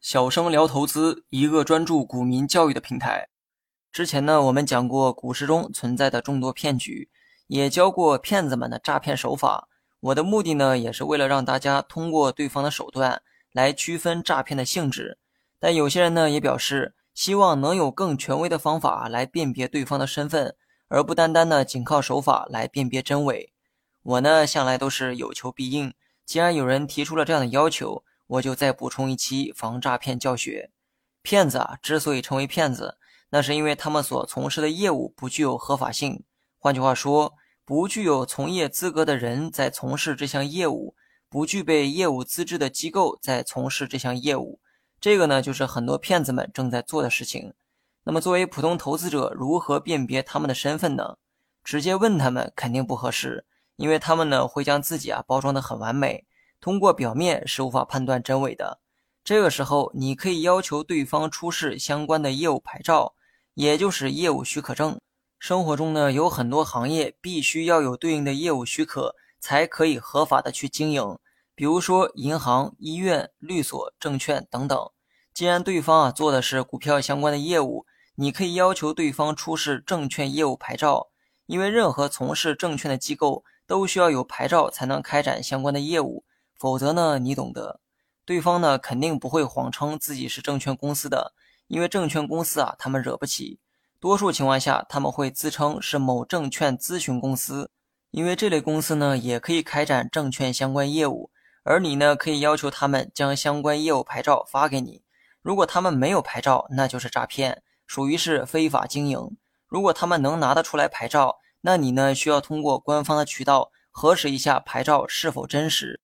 小生聊投资，一个专注股民教育的平台。之前呢，我们讲过股市中存在的众多骗局，也教过骗子们的诈骗手法。我的目的呢，也是为了让大家通过对方的手段来区分诈骗的性质。但有些人呢，也表示希望能有更权威的方法来辨别对方的身份，而不单单呢仅靠手法来辨别真伪。我呢，向来都是有求必应。既然有人提出了这样的要求，我就再补充一期防诈骗教学。骗子啊，之所以成为骗子，那是因为他们所从事的业务不具有合法性。换句话说，不具有从业资格的人在从事这项业务，不具备业务资质的机构在从事这项业务。这个呢，就是很多骗子们正在做的事情。那么，作为普通投资者，如何辨别他们的身份呢？直接问他们肯定不合适，因为他们呢会将自己啊包装的很完美。通过表面是无法判断真伪的。这个时候，你可以要求对方出示相关的业务牌照，也就是业务许可证。生活中呢，有很多行业必须要有对应的业务许可，才可以合法的去经营。比如说银行、医院、律所、证券等等。既然对方啊做的是股票相关的业务，你可以要求对方出示证券业务牌照，因为任何从事证券的机构都需要有牌照才能开展相关的业务。否则呢，你懂得，对方呢肯定不会谎称自己是证券公司的，因为证券公司啊，他们惹不起。多数情况下，他们会自称是某证券咨询公司，因为这类公司呢也可以开展证券相关业务，而你呢可以要求他们将相关业务牌照发给你。如果他们没有牌照，那就是诈骗，属于是非法经营。如果他们能拿得出来牌照，那你呢需要通过官方的渠道核实一下牌照是否真实。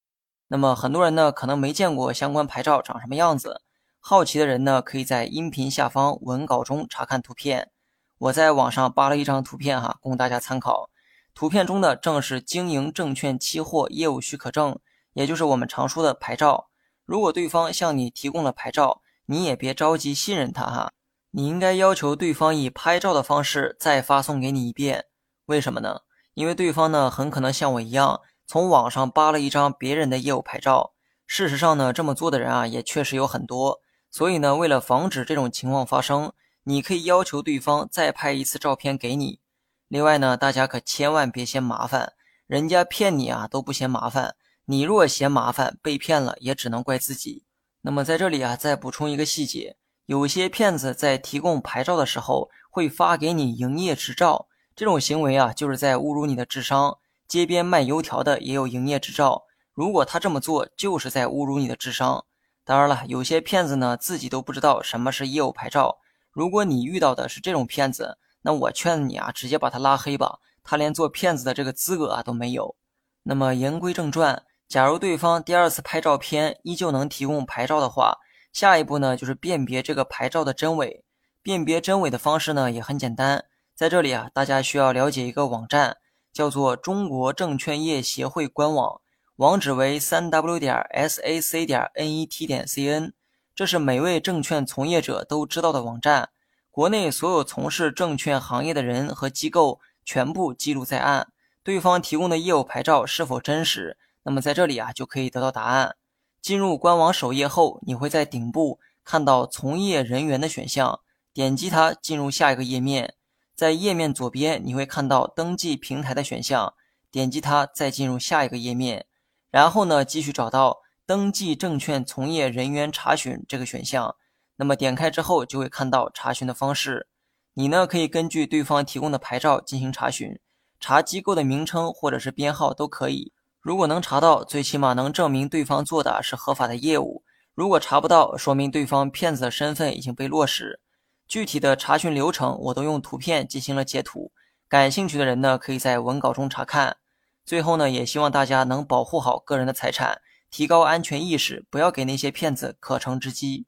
那么很多人呢可能没见过相关牌照长什么样子，好奇的人呢可以在音频下方文稿中查看图片。我在网上扒了一张图片哈，供大家参考。图片中的正是经营证券期货业务许可证，也就是我们常说的牌照。如果对方向你提供了牌照，你也别着急信任他哈，你应该要求对方以拍照的方式再发送给你一遍。为什么呢？因为对方呢很可能像我一样。从网上扒了一张别人的业务牌照，事实上呢，这么做的人啊也确实有很多。所以呢，为了防止这种情况发生，你可以要求对方再拍一次照片给你。另外呢，大家可千万别嫌麻烦，人家骗你啊都不嫌麻烦，你若嫌麻烦，被骗了也只能怪自己。那么在这里啊，再补充一个细节，有些骗子在提供牌照的时候会发给你营业执照，这种行为啊就是在侮辱你的智商。街边卖油条的也有营业执照，如果他这么做，就是在侮辱你的智商。当然了，有些骗子呢自己都不知道什么是业务牌照。如果你遇到的是这种骗子，那我劝你啊，直接把他拉黑吧，他连做骗子的这个资格啊都没有。那么言归正传，假如对方第二次拍照片依旧能提供牌照的话，下一步呢就是辨别这个牌照的真伪。辨别真伪的方式呢也很简单，在这里啊，大家需要了解一个网站。叫做中国证券业协会官网，网址为三 w 点 sac 点 net 点 cn，这是每位证券从业者都知道的网站。国内所有从事证券行业的人和机构全部记录在案。对方提供的业务牌照是否真实？那么在这里啊就可以得到答案。进入官网首页后，你会在顶部看到从业人员的选项，点击它进入下一个页面。在页面左边，你会看到登记平台的选项，点击它，再进入下一个页面，然后呢，继续找到登记证券从业人员查询这个选项。那么点开之后，就会看到查询的方式。你呢，可以根据对方提供的牌照进行查询，查机构的名称或者是编号都可以。如果能查到，最起码能证明对方做的是合法的业务；如果查不到，说明对方骗子的身份已经被落实。具体的查询流程我都用图片进行了截图，感兴趣的人呢可以在文稿中查看。最后呢，也希望大家能保护好个人的财产，提高安全意识，不要给那些骗子可乘之机。